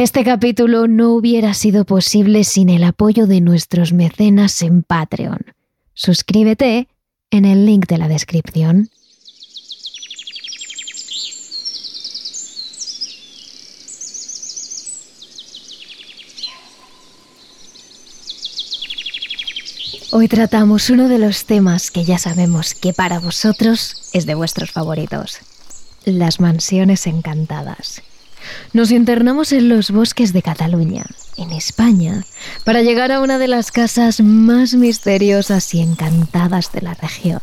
Este capítulo no hubiera sido posible sin el apoyo de nuestros mecenas en Patreon. Suscríbete en el link de la descripción. Hoy tratamos uno de los temas que ya sabemos que para vosotros es de vuestros favoritos, las mansiones encantadas. Nos internamos en los bosques de Cataluña, en España, para llegar a una de las casas más misteriosas y encantadas de la región.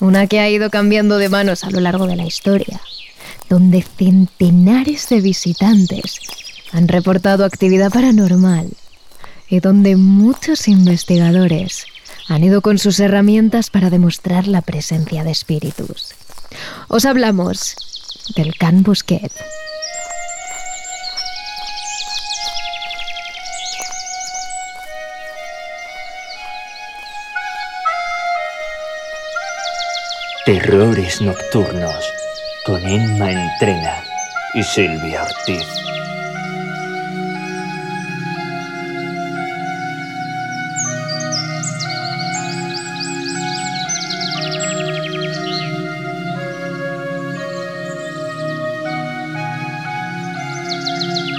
Una que ha ido cambiando de manos a lo largo de la historia, donde centenares de visitantes han reportado actividad paranormal y donde muchos investigadores han ido con sus herramientas para demostrar la presencia de espíritus. Os hablamos del Can Busquet. Terrores Nocturnos con Emma Entrena y Silvia Ortiz.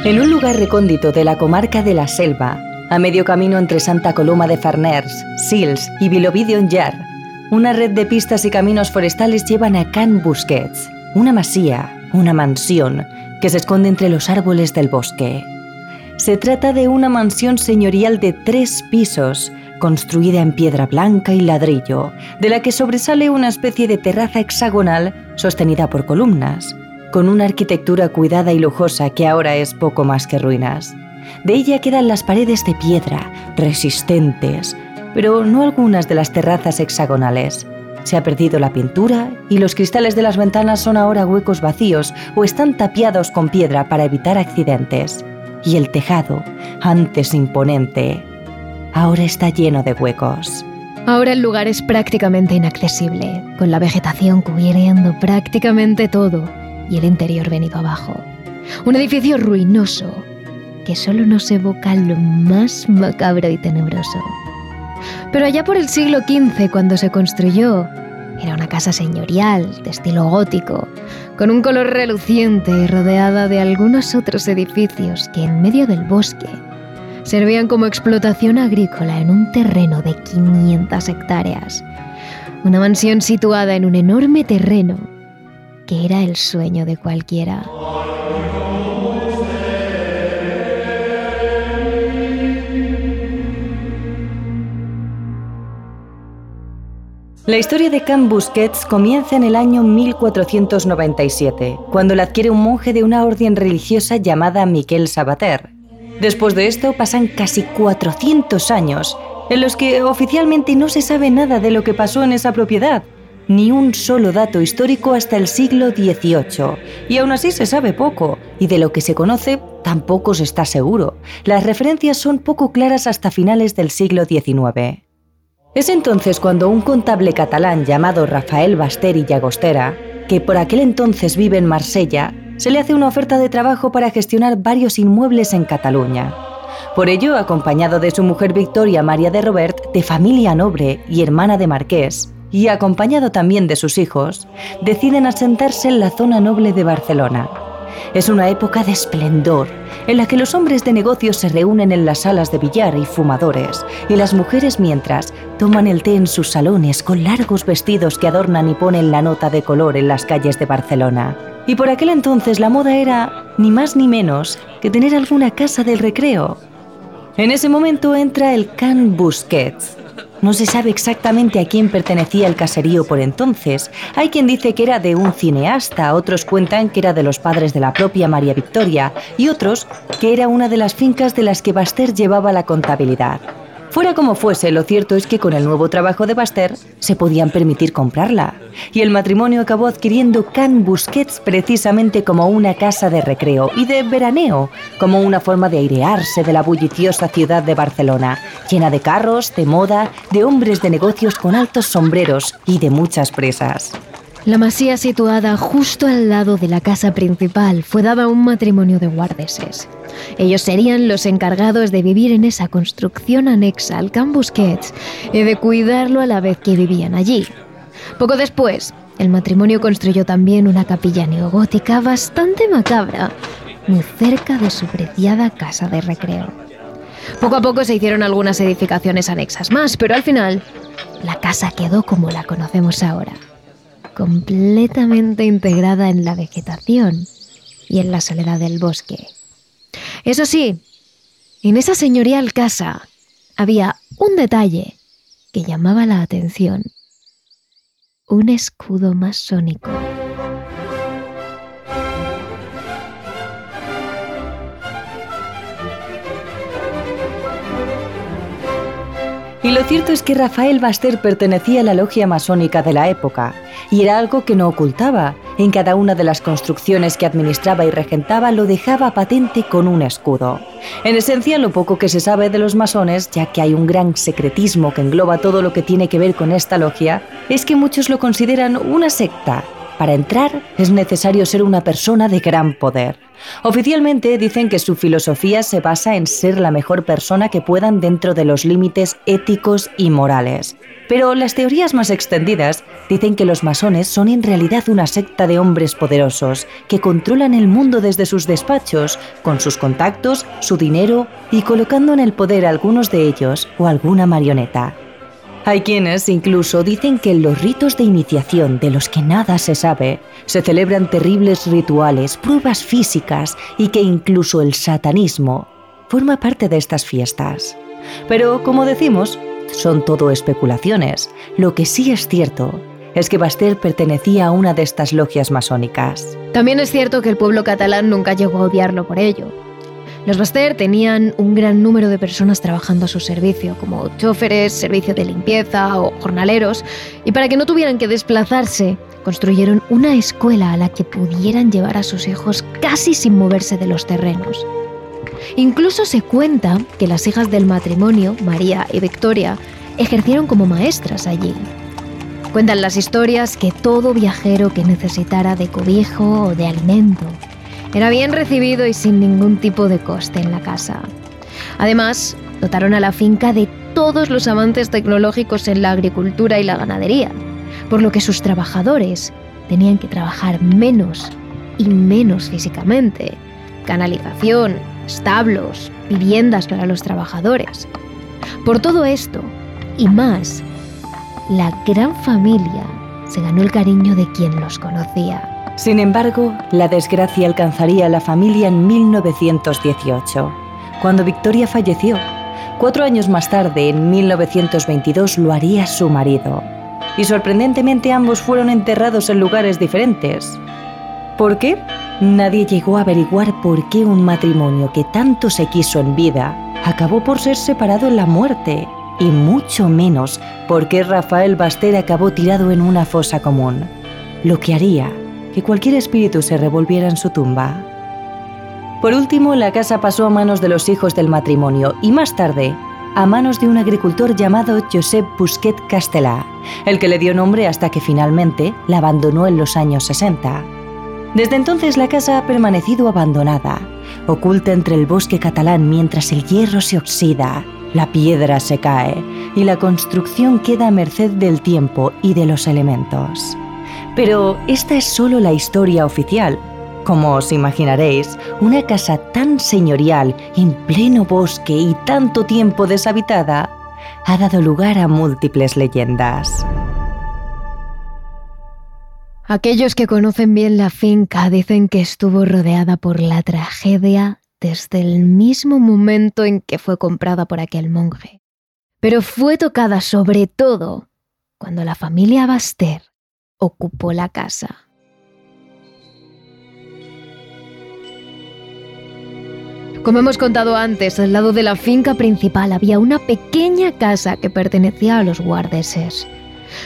En un lugar recóndito de la comarca de la Selva, a medio camino entre Santa Coloma de Farners, Sils y Vilovidion Yar, una red de pistas y caminos forestales llevan a Can Busquets, una masía, una mansión que se esconde entre los árboles del bosque. Se trata de una mansión señorial de tres pisos, construida en piedra blanca y ladrillo, de la que sobresale una especie de terraza hexagonal sostenida por columnas, con una arquitectura cuidada y lujosa que ahora es poco más que ruinas. De ella quedan las paredes de piedra, resistentes, pero no algunas de las terrazas hexagonales. Se ha perdido la pintura y los cristales de las ventanas son ahora huecos vacíos o están tapiados con piedra para evitar accidentes. Y el tejado, antes imponente, ahora está lleno de huecos. Ahora el lugar es prácticamente inaccesible, con la vegetación cubriendo prácticamente todo y el interior venido abajo. Un edificio ruinoso que solo nos evoca lo más macabro y tenebroso. Pero allá por el siglo XV, cuando se construyó, era una casa señorial, de estilo gótico, con un color reluciente y rodeada de algunos otros edificios que en medio del bosque servían como explotación agrícola en un terreno de 500 hectáreas. Una mansión situada en un enorme terreno que era el sueño de cualquiera. La historia de Can Busquets comienza en el año 1497, cuando la adquiere un monje de una orden religiosa llamada Miquel Sabater. Después de esto pasan casi 400 años, en los que oficialmente no se sabe nada de lo que pasó en esa propiedad, ni un solo dato histórico hasta el siglo XVIII, y aún así se sabe poco, y de lo que se conoce tampoco se está seguro. Las referencias son poco claras hasta finales del siglo XIX. Es entonces cuando un contable catalán llamado Rafael Baster y Llagostera, que por aquel entonces vive en Marsella, se le hace una oferta de trabajo para gestionar varios inmuebles en Cataluña. Por ello, acompañado de su mujer Victoria María de Robert, de familia noble y hermana de Marqués, y acompañado también de sus hijos, deciden asentarse en la zona noble de Barcelona. Es una época de esplendor, en la que los hombres de negocios se reúnen en las salas de billar y fumadores, y las mujeres mientras toman el té en sus salones con largos vestidos que adornan y ponen la nota de color en las calles de Barcelona. Y por aquel entonces la moda era, ni más ni menos, que tener alguna casa del recreo. En ese momento entra el Can Busquets, no se sabe exactamente a quién pertenecía el caserío por entonces. Hay quien dice que era de un cineasta, otros cuentan que era de los padres de la propia María Victoria y otros que era una de las fincas de las que Baster llevaba la contabilidad. Fuera como fuese, lo cierto es que con el nuevo trabajo de Baster se podían permitir comprarla. Y el matrimonio acabó adquiriendo Can Busquets precisamente como una casa de recreo y de veraneo, como una forma de airearse de la bulliciosa ciudad de Barcelona, llena de carros, de moda, de hombres de negocios con altos sombreros y de muchas presas. La masía situada justo al lado de la casa principal fue dada a un matrimonio de guardeses. Ellos serían los encargados de vivir en esa construcción anexa al Camp Busquets y de cuidarlo a la vez que vivían allí. Poco después, el matrimonio construyó también una capilla neogótica bastante macabra, muy cerca de su preciada casa de recreo. Poco a poco se hicieron algunas edificaciones anexas más, pero al final la casa quedó como la conocemos ahora completamente integrada en la vegetación y en la soledad del bosque. Eso sí, en esa señorial casa había un detalle que llamaba la atención. Un escudo masónico. Lo cierto es que Rafael Baster pertenecía a la logia masónica de la época, y era algo que no ocultaba. En cada una de las construcciones que administraba y regentaba lo dejaba patente con un escudo. En esencia, lo poco que se sabe de los masones, ya que hay un gran secretismo que engloba todo lo que tiene que ver con esta logia, es que muchos lo consideran una secta. Para entrar es necesario ser una persona de gran poder. Oficialmente dicen que su filosofía se basa en ser la mejor persona que puedan dentro de los límites éticos y morales. Pero las teorías más extendidas dicen que los masones son en realidad una secta de hombres poderosos que controlan el mundo desde sus despachos, con sus contactos, su dinero y colocando en el poder a algunos de ellos o alguna marioneta. Hay quienes incluso dicen que en los ritos de iniciación de los que nada se sabe, se celebran terribles rituales, pruebas físicas y que incluso el satanismo forma parte de estas fiestas. Pero, como decimos, son todo especulaciones. Lo que sí es cierto es que Bastel pertenecía a una de estas logias masónicas. También es cierto que el pueblo catalán nunca llegó a odiarlo por ello. Los Baster tenían un gran número de personas trabajando a su servicio, como choferes, servicio de limpieza o jornaleros, y para que no tuvieran que desplazarse, construyeron una escuela a la que pudieran llevar a sus hijos casi sin moverse de los terrenos. Incluso se cuenta que las hijas del matrimonio, María y Victoria, ejercieron como maestras allí. Cuentan las historias que todo viajero que necesitara de cobijo o de alimento era bien recibido y sin ningún tipo de coste en la casa. Además, dotaron a la finca de todos los avances tecnológicos en la agricultura y la ganadería, por lo que sus trabajadores tenían que trabajar menos y menos físicamente. Canalización, establos, viviendas para los trabajadores. Por todo esto y más, la gran familia se ganó el cariño de quien los conocía. Sin embargo, la desgracia alcanzaría a la familia en 1918, cuando Victoria falleció. Cuatro años más tarde, en 1922, lo haría su marido. Y sorprendentemente ambos fueron enterrados en lugares diferentes. ¿Por qué? Nadie llegó a averiguar por qué un matrimonio que tanto se quiso en vida acabó por ser separado en la muerte, y mucho menos por qué Rafael Baster acabó tirado en una fosa común, lo que haría que cualquier espíritu se revolviera en su tumba. Por último, la casa pasó a manos de los hijos del matrimonio y más tarde a manos de un agricultor llamado Josep Busquet Castelà, el que le dio nombre hasta que finalmente la abandonó en los años 60. Desde entonces la casa ha permanecido abandonada, oculta entre el bosque catalán mientras el hierro se oxida, la piedra se cae y la construcción queda a merced del tiempo y de los elementos. Pero esta es solo la historia oficial. Como os imaginaréis, una casa tan señorial, en pleno bosque y tanto tiempo deshabitada, ha dado lugar a múltiples leyendas. Aquellos que conocen bien la finca dicen que estuvo rodeada por la tragedia desde el mismo momento en que fue comprada por aquel monje. Pero fue tocada sobre todo cuando la familia Baster ocupó la casa. Como hemos contado antes, al lado de la finca principal había una pequeña casa que pertenecía a los guardeses.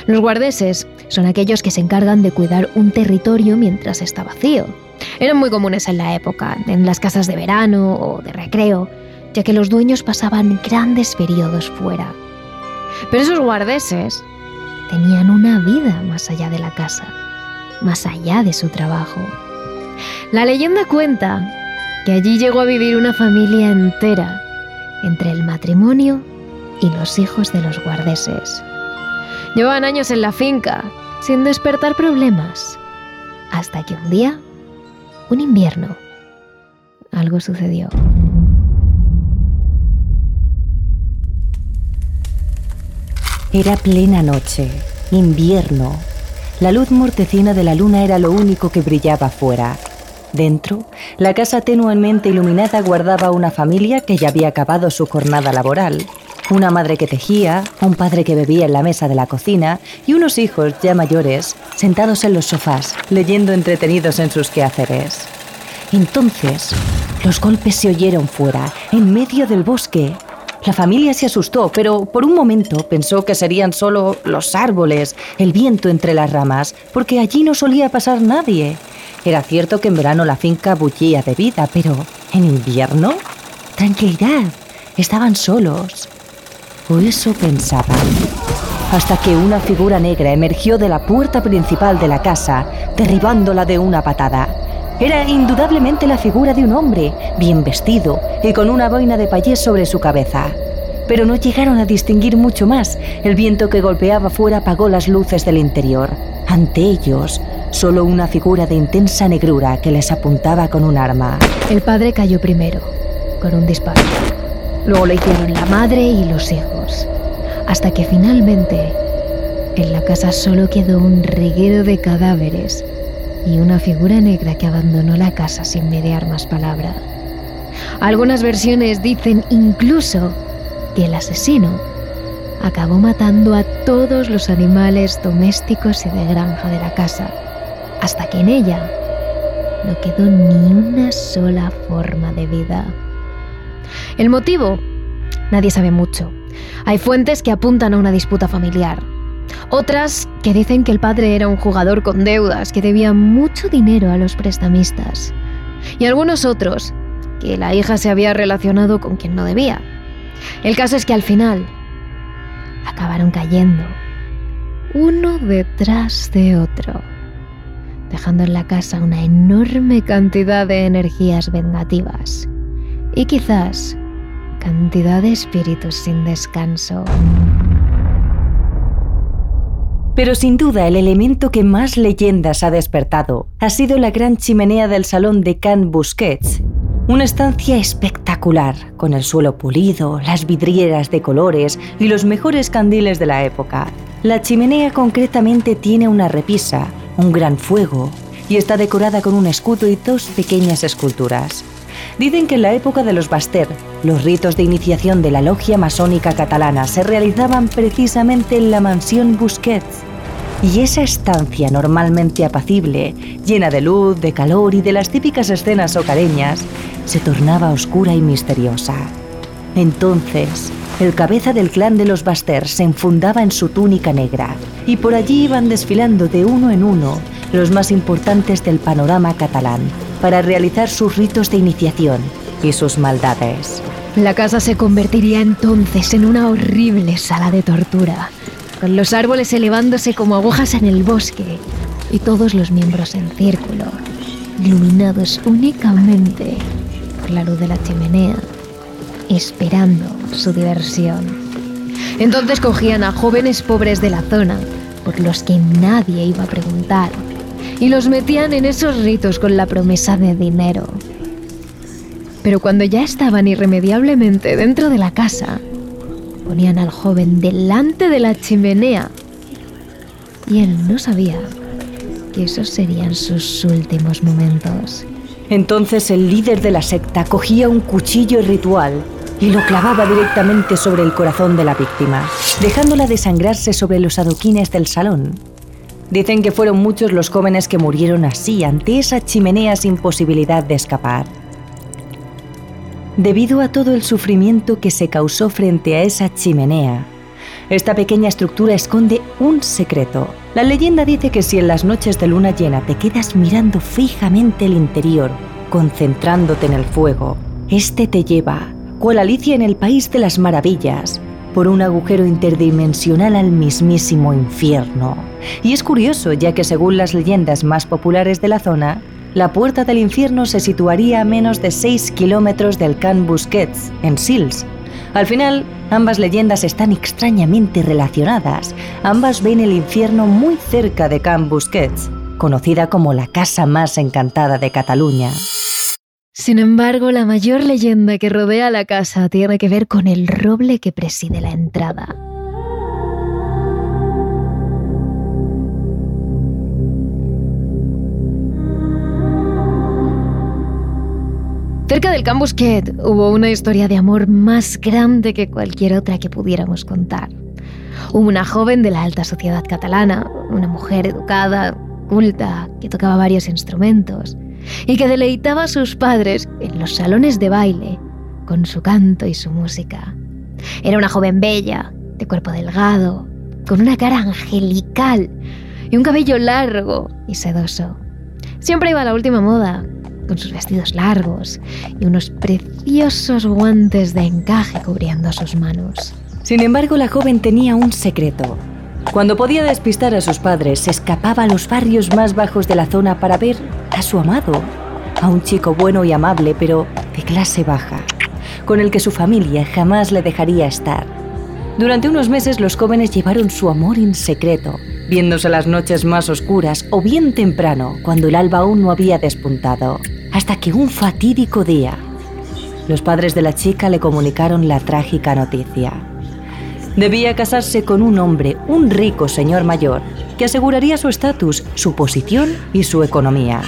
Los guardeses son aquellos que se encargan de cuidar un territorio mientras está vacío. Eran muy comunes en la época, en las casas de verano o de recreo, ya que los dueños pasaban grandes periodos fuera. Pero esos guardeses tenían una vida más allá de la casa. más allá de su trabajo. La leyenda cuenta que allí llegó a vivir una familia entera, entre el matrimonio y los hijos de los guardeses. Llevaban años en la finca, sin despertar problemas, hasta que un día, un invierno, algo sucedió. Era plena noche, invierno. La luz mortecina de la luna era lo único que brillaba fuera. Dentro, la casa tenuemente iluminada guardaba una familia que ya había acabado su jornada laboral. Una madre que tejía, un padre que bebía en la mesa de la cocina y unos hijos ya mayores sentados en los sofás, leyendo entretenidos en sus quehaceres. Entonces, los golpes se oyeron fuera, en medio del bosque. La familia se asustó, pero por un momento pensó que serían solo los árboles, el viento entre las ramas, porque allí no solía pasar nadie. Era cierto que en verano la finca bullía de vida, pero en invierno, tranquilidad, estaban solos. O eso pensaban. Hasta que una figura negra emergió de la puerta principal de la casa, derribándola de una patada. Era indudablemente la figura de un hombre, bien vestido y con una boina de payés sobre su cabeza. Pero no llegaron a distinguir mucho más. El viento que golpeaba fuera apagó las luces del interior. Ante ellos, solo una figura de intensa negrura que les apuntaba con un arma. El padre cayó primero, con un disparo. Luego lo hicieron la madre y los hijos. Hasta que finalmente, en la casa solo quedó un reguero de cadáveres y una figura negra que abandonó la casa sin mediar más palabra. Algunas versiones dicen incluso que el asesino acabó matando a todos los animales domésticos y de granja de la casa, hasta que en ella no quedó ni una sola forma de vida. El motivo, nadie sabe mucho. Hay fuentes que apuntan a una disputa familiar, otras que dicen que el padre era un jugador con deudas que debía mucho dinero a los prestamistas. Y algunos otros que la hija se había relacionado con quien no debía. El caso es que al final acabaron cayendo, uno detrás de otro, dejando en la casa una enorme cantidad de energías vengativas y quizás cantidad de espíritus sin descanso. Pero sin duda el elemento que más leyendas ha despertado ha sido la gran chimenea del salón de Can Busquets. Una estancia espectacular, con el suelo pulido, las vidrieras de colores y los mejores candiles de la época. La chimenea concretamente tiene una repisa, un gran fuego, y está decorada con un escudo y dos pequeñas esculturas. Dicen que en la época de los Baster, los ritos de iniciación de la logia masónica catalana se realizaban precisamente en la mansión Busquets, y esa estancia normalmente apacible, llena de luz, de calor y de las típicas escenas hogareñas, se tornaba oscura y misteriosa. Entonces, el cabeza del clan de los Baster se enfundaba en su túnica negra y por allí iban desfilando de uno en uno los más importantes del panorama catalán para realizar sus ritos de iniciación y sus maldades. La casa se convertiría entonces en una horrible sala de tortura con los árboles elevándose como agujas en el bosque y todos los miembros en círculo, iluminados únicamente por la luz de la chimenea, esperando su diversión. Entonces cogían a jóvenes pobres de la zona, por los que nadie iba a preguntar, y los metían en esos ritos con la promesa de dinero. Pero cuando ya estaban irremediablemente dentro de la casa, ponían al joven delante de la chimenea y él no sabía que esos serían sus últimos momentos. Entonces el líder de la secta cogía un cuchillo ritual y lo clavaba directamente sobre el corazón de la víctima, dejándola desangrarse sobre los adoquines del salón. Dicen que fueron muchos los jóvenes que murieron así ante esa chimenea sin posibilidad de escapar debido a todo el sufrimiento que se causó frente a esa chimenea. Esta pequeña estructura esconde un secreto. La leyenda dice que si en las noches de luna llena te quedas mirando fijamente el interior, concentrándote en el fuego, este te lleva, cual Alicia en el País de las Maravillas, por un agujero interdimensional al mismísimo infierno. Y es curioso, ya que según las leyendas más populares de la zona, la puerta del infierno se situaría a menos de 6 kilómetros del Can Busquets, en Sils. Al final, ambas leyendas están extrañamente relacionadas. Ambas ven el infierno muy cerca de Can Busquets, conocida como la casa más encantada de Cataluña. Sin embargo, la mayor leyenda que rodea la casa tiene que ver con el roble que preside la entrada. Cerca del Busquet hubo una historia de amor más grande que cualquier otra que pudiéramos contar. Una joven de la alta sociedad catalana, una mujer educada, culta, que tocaba varios instrumentos y que deleitaba a sus padres en los salones de baile con su canto y su música. Era una joven bella, de cuerpo delgado, con una cara angelical y un cabello largo y sedoso. Siempre iba a la última moda, con sus vestidos largos y unos preciosos guantes de encaje cubriendo sus manos. Sin embargo, la joven tenía un secreto. Cuando podía despistar a sus padres, se escapaba a los barrios más bajos de la zona para ver a su amado, a un chico bueno y amable, pero de clase baja, con el que su familia jamás le dejaría estar. Durante unos meses los jóvenes llevaron su amor en secreto, viéndose las noches más oscuras o bien temprano, cuando el alba aún no había despuntado, hasta que un fatídico día, los padres de la chica le comunicaron la trágica noticia. Debía casarse con un hombre, un rico señor mayor, que aseguraría su estatus, su posición y su economía.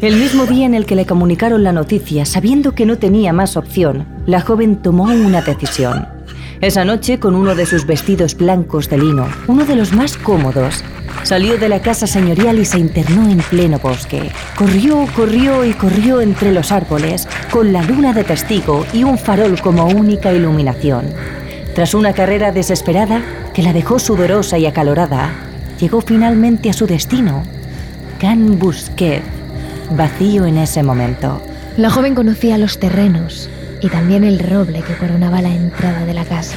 El mismo día en el que le comunicaron la noticia, sabiendo que no tenía más opción, la joven tomó una decisión. Esa noche, con uno de sus vestidos blancos de lino, uno de los más cómodos, salió de la casa señorial y se internó en pleno bosque. Corrió, corrió y corrió entre los árboles, con la luna de testigo y un farol como única iluminación. Tras una carrera desesperada que la dejó sudorosa y acalorada, llegó finalmente a su destino, Can Busquet, vacío en ese momento. La joven conocía los terrenos y también el roble que coronaba la entrada de la casa.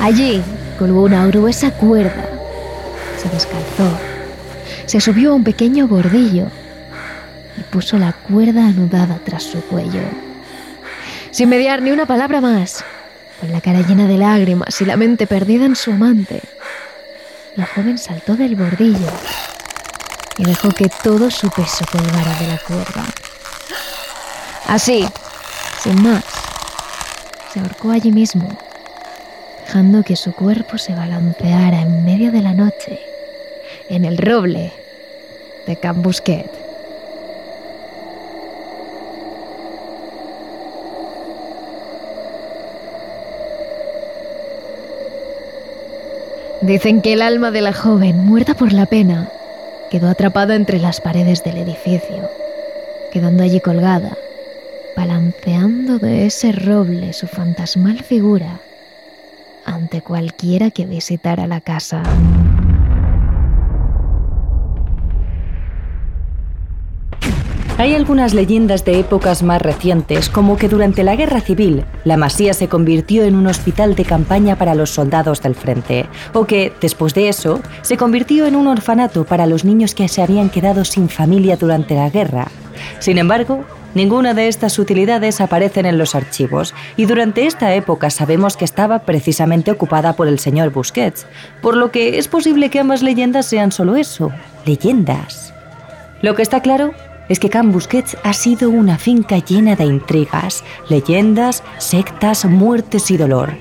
Allí colgó una gruesa cuerda, se descalzó, se subió a un pequeño bordillo y puso la cuerda anudada tras su cuello. Sin mediar ni una palabra más, con la cara llena de lágrimas y la mente perdida en su amante. La joven saltó del bordillo y dejó que todo su peso colgara de la cuerda. Así, sin más, se ahorcó allí mismo, dejando que su cuerpo se balanceara en medio de la noche, en el roble de Cambusquet. Dicen que el alma de la joven, muerta por la pena, quedó atrapada entre las paredes del edificio, quedando allí colgada, balanceando de ese roble su fantasmal figura ante cualquiera que visitara la casa. Hay algunas leyendas de épocas más recientes, como que durante la Guerra Civil, la masía se convirtió en un hospital de campaña para los soldados del frente, o que, después de eso, se convirtió en un orfanato para los niños que se habían quedado sin familia durante la guerra. Sin embargo, Ninguna de estas utilidades aparecen en los archivos y durante esta época sabemos que estaba precisamente ocupada por el señor Busquets, por lo que es posible que ambas leyendas sean solo eso, leyendas. Lo que está claro es que Can Busquets ha sido una finca llena de intrigas, leyendas, sectas, muertes y dolor.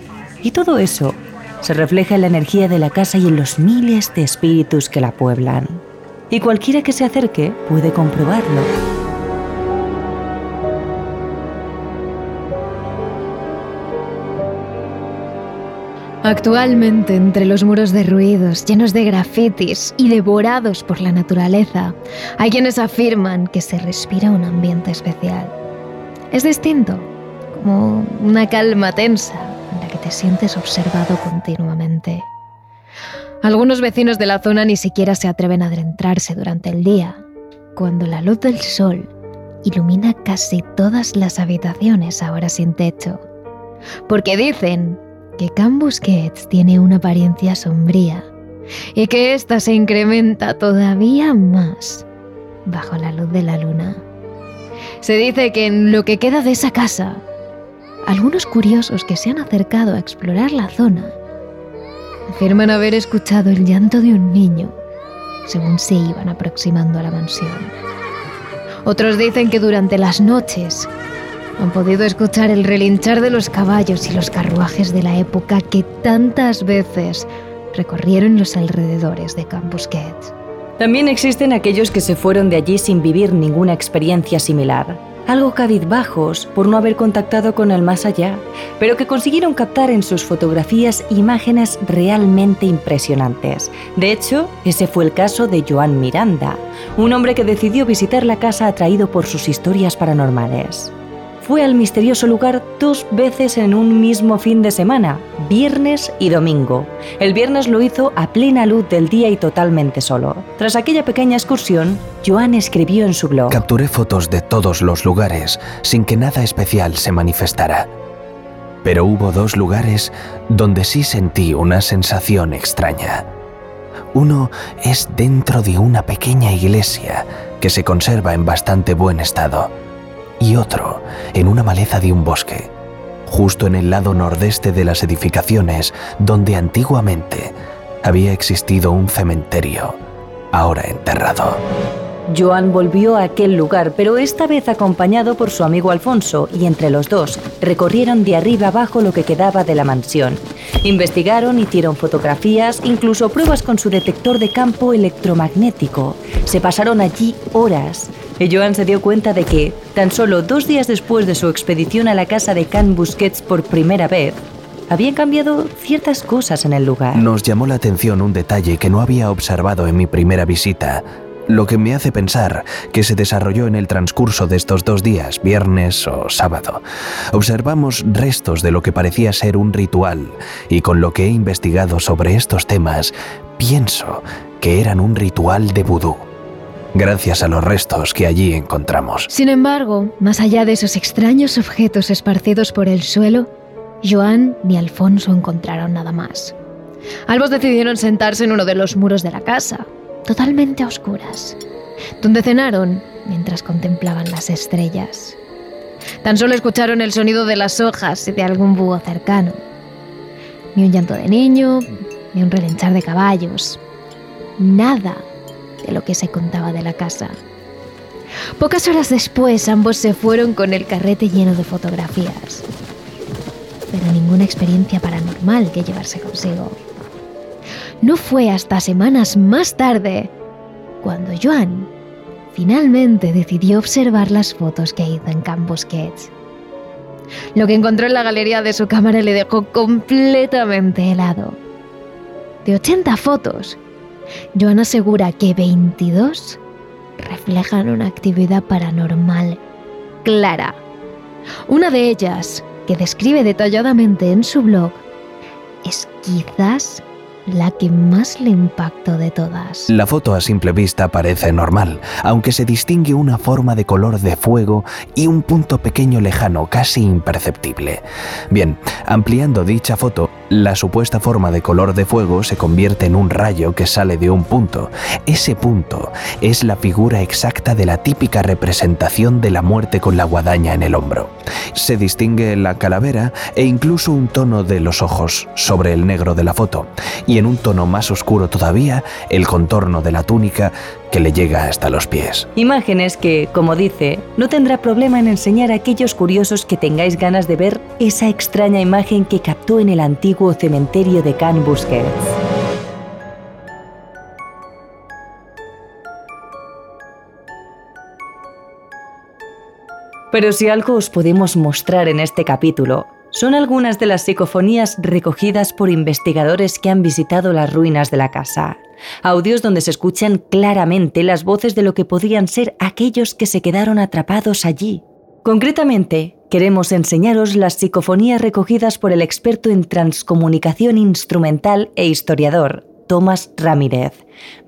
Y todo eso se refleja en la energía de la casa y en los miles de espíritus que la pueblan. Y cualquiera que se acerque puede comprobarlo. Actualmente, entre los muros derruidos, llenos de grafitis y devorados por la naturaleza, hay quienes afirman que se respira un ambiente especial. Es distinto, como una calma tensa en la que te sientes observado continuamente. Algunos vecinos de la zona ni siquiera se atreven a adentrarse durante el día, cuando la luz del sol ilumina casi todas las habitaciones ahora sin techo, porque dicen que Can Busquets tiene una apariencia sombría y que ésta se incrementa todavía más bajo la luz de la luna. Se dice que en lo que queda de esa casa, algunos curiosos que se han acercado a explorar la zona afirman haber escuchado el llanto de un niño según se iban aproximando a la mansión. Otros dicen que durante las noches han podido escuchar el relinchar de los caballos y los carruajes de la época que tantas veces recorrieron los alrededores de Busquets. También existen aquellos que se fueron de allí sin vivir ninguna experiencia similar, algo cabizbajos por no haber contactado con el más allá, pero que consiguieron captar en sus fotografías imágenes realmente impresionantes. De hecho, ese fue el caso de Joan Miranda, un hombre que decidió visitar la casa atraído por sus historias paranormales fue al misterioso lugar dos veces en un mismo fin de semana, viernes y domingo. El viernes lo hizo a plena luz del día y totalmente solo. Tras aquella pequeña excursión, Joan escribió en su blog. Capturé fotos de todos los lugares sin que nada especial se manifestara. Pero hubo dos lugares donde sí sentí una sensación extraña. Uno es dentro de una pequeña iglesia que se conserva en bastante buen estado y otro en una maleza de un bosque, justo en el lado nordeste de las edificaciones donde antiguamente había existido un cementerio, ahora enterrado. Joan volvió a aquel lugar, pero esta vez acompañado por su amigo Alfonso, y entre los dos recorrieron de arriba abajo lo que quedaba de la mansión. Investigaron, hicieron fotografías, incluso pruebas con su detector de campo electromagnético. Se pasaron allí horas Joan se dio cuenta de que, tan solo dos días después de su expedición a la casa de Can Busquets por primera vez, habían cambiado ciertas cosas en el lugar. Nos llamó la atención un detalle que no había observado en mi primera visita, lo que me hace pensar que se desarrolló en el transcurso de estos dos días, viernes o sábado. Observamos restos de lo que parecía ser un ritual y con lo que he investigado sobre estos temas, pienso que eran un ritual de vudú gracias a los restos que allí encontramos. Sin embargo, más allá de esos extraños objetos esparcidos por el suelo, Joan ni Alfonso encontraron nada más. Albos decidieron sentarse en uno de los muros de la casa, totalmente a oscuras, donde cenaron mientras contemplaban las estrellas. Tan solo escucharon el sonido de las hojas y de algún búho cercano. Ni un llanto de niño, ni un relinchar de caballos. Nada de lo que se contaba de la casa. Pocas horas después ambos se fueron con el carrete lleno de fotografías, pero ninguna experiencia paranormal que llevarse consigo. No fue hasta semanas más tarde cuando Joan finalmente decidió observar las fotos que hizo en Camp Busquets. Lo que encontró en la galería de su cámara le dejó completamente helado. De 80 fotos, Joan asegura que 22 reflejan una actividad paranormal clara. Una de ellas, que describe detalladamente en su blog, es quizás la que más le impactó de todas. La foto a simple vista parece normal, aunque se distingue una forma de color de fuego y un punto pequeño lejano casi imperceptible. Bien, ampliando dicha foto, la supuesta forma de color de fuego se convierte en un rayo que sale de un punto. Ese punto es la figura exacta de la típica representación de la muerte con la guadaña en el hombro. Se distingue la calavera e incluso un tono de los ojos sobre el negro de la foto y en un tono más oscuro todavía el contorno de la túnica que le llega hasta los pies. Imágenes que, como dice, no tendrá problema en enseñar a aquellos curiosos que tengáis ganas de ver esa extraña imagen que captó en el antiguo cementerio de Can Busquets. Pero si algo os podemos mostrar en este capítulo, son algunas de las psicofonías recogidas por investigadores que han visitado las ruinas de la casa. Audios donde se escuchan claramente las voces de lo que podían ser aquellos que se quedaron atrapados allí. Concretamente, queremos enseñaros las psicofonías recogidas por el experto en transcomunicación instrumental e historiador, Tomás Ramírez,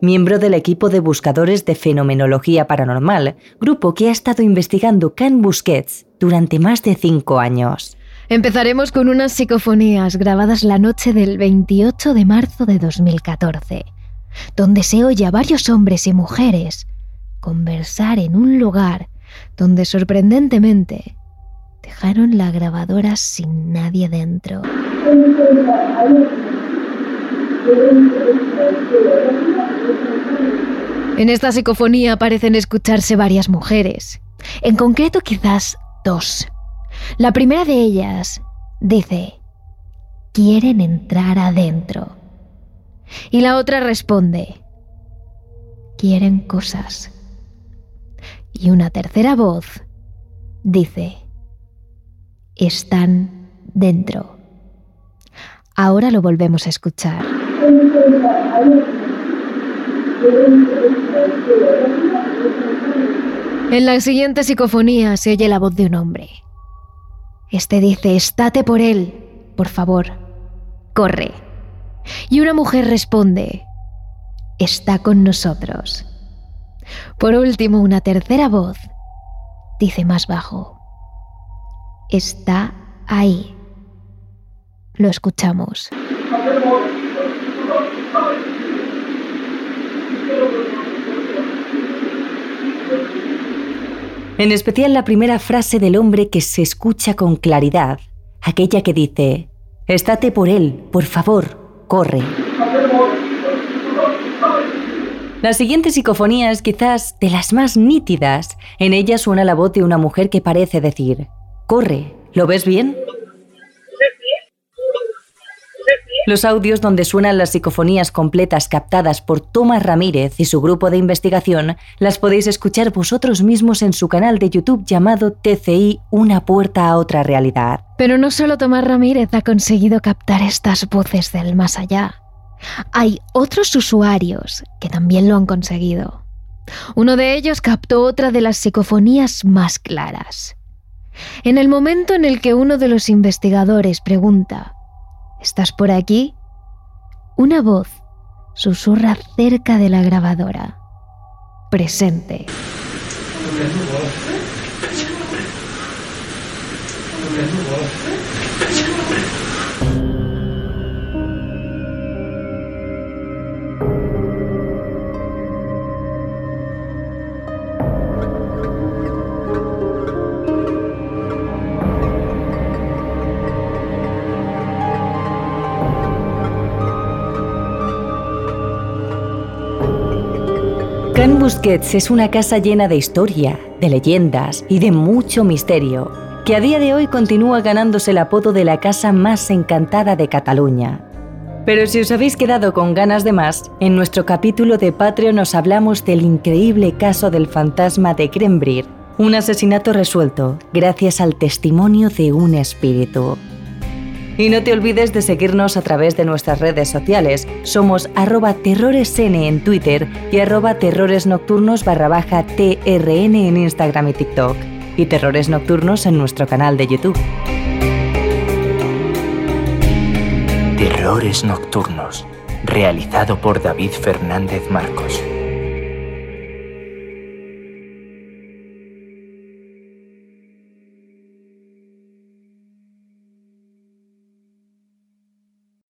miembro del equipo de buscadores de fenomenología paranormal, grupo que ha estado investigando Can Busquets durante más de cinco años. Empezaremos con unas psicofonías grabadas la noche del 28 de marzo de 2014, donde se oye a varios hombres y mujeres conversar en un lugar donde sorprendentemente dejaron la grabadora sin nadie dentro. En esta psicofonía parecen escucharse varias mujeres, en concreto quizás dos. La primera de ellas dice, quieren entrar adentro. Y la otra responde, quieren cosas. Y una tercera voz dice, están dentro. Ahora lo volvemos a escuchar. En la siguiente psicofonía se oye la voz de un hombre. Este dice, estate por él, por favor, corre. Y una mujer responde, está con nosotros. Por último, una tercera voz dice más bajo, está ahí. Lo escuchamos. En especial la primera frase del hombre que se escucha con claridad, aquella que dice, Estate por él, por favor, corre. La siguiente psicofonía es quizás de las más nítidas. En ella suena la voz de una mujer que parece decir, Corre, ¿lo ves bien? Los audios donde suenan las psicofonías completas captadas por Tomás Ramírez y su grupo de investigación las podéis escuchar vosotros mismos en su canal de YouTube llamado TCI Una puerta a otra realidad. Pero no solo Tomás Ramírez ha conseguido captar estas voces del más allá. Hay otros usuarios que también lo han conseguido. Uno de ellos captó otra de las psicofonías más claras. En el momento en el que uno de los investigadores pregunta ¿Estás por aquí? Una voz susurra cerca de la grabadora. Presente. Can Busquets es una casa llena de historia, de leyendas y de mucho misterio, que a día de hoy continúa ganándose el apodo de la casa más encantada de Cataluña. Pero si os habéis quedado con ganas de más, en nuestro capítulo de Patreon nos hablamos del increíble caso del fantasma de Grembrir, un asesinato resuelto gracias al testimonio de un espíritu. Y no te olvides de seguirnos a través de nuestras redes sociales. Somos arroba terroresn en Twitter y arroba terroresnocturnos barra baja TRN en Instagram y TikTok. Y Terrores Nocturnos en nuestro canal de YouTube. Terrores Nocturnos, realizado por David Fernández Marcos.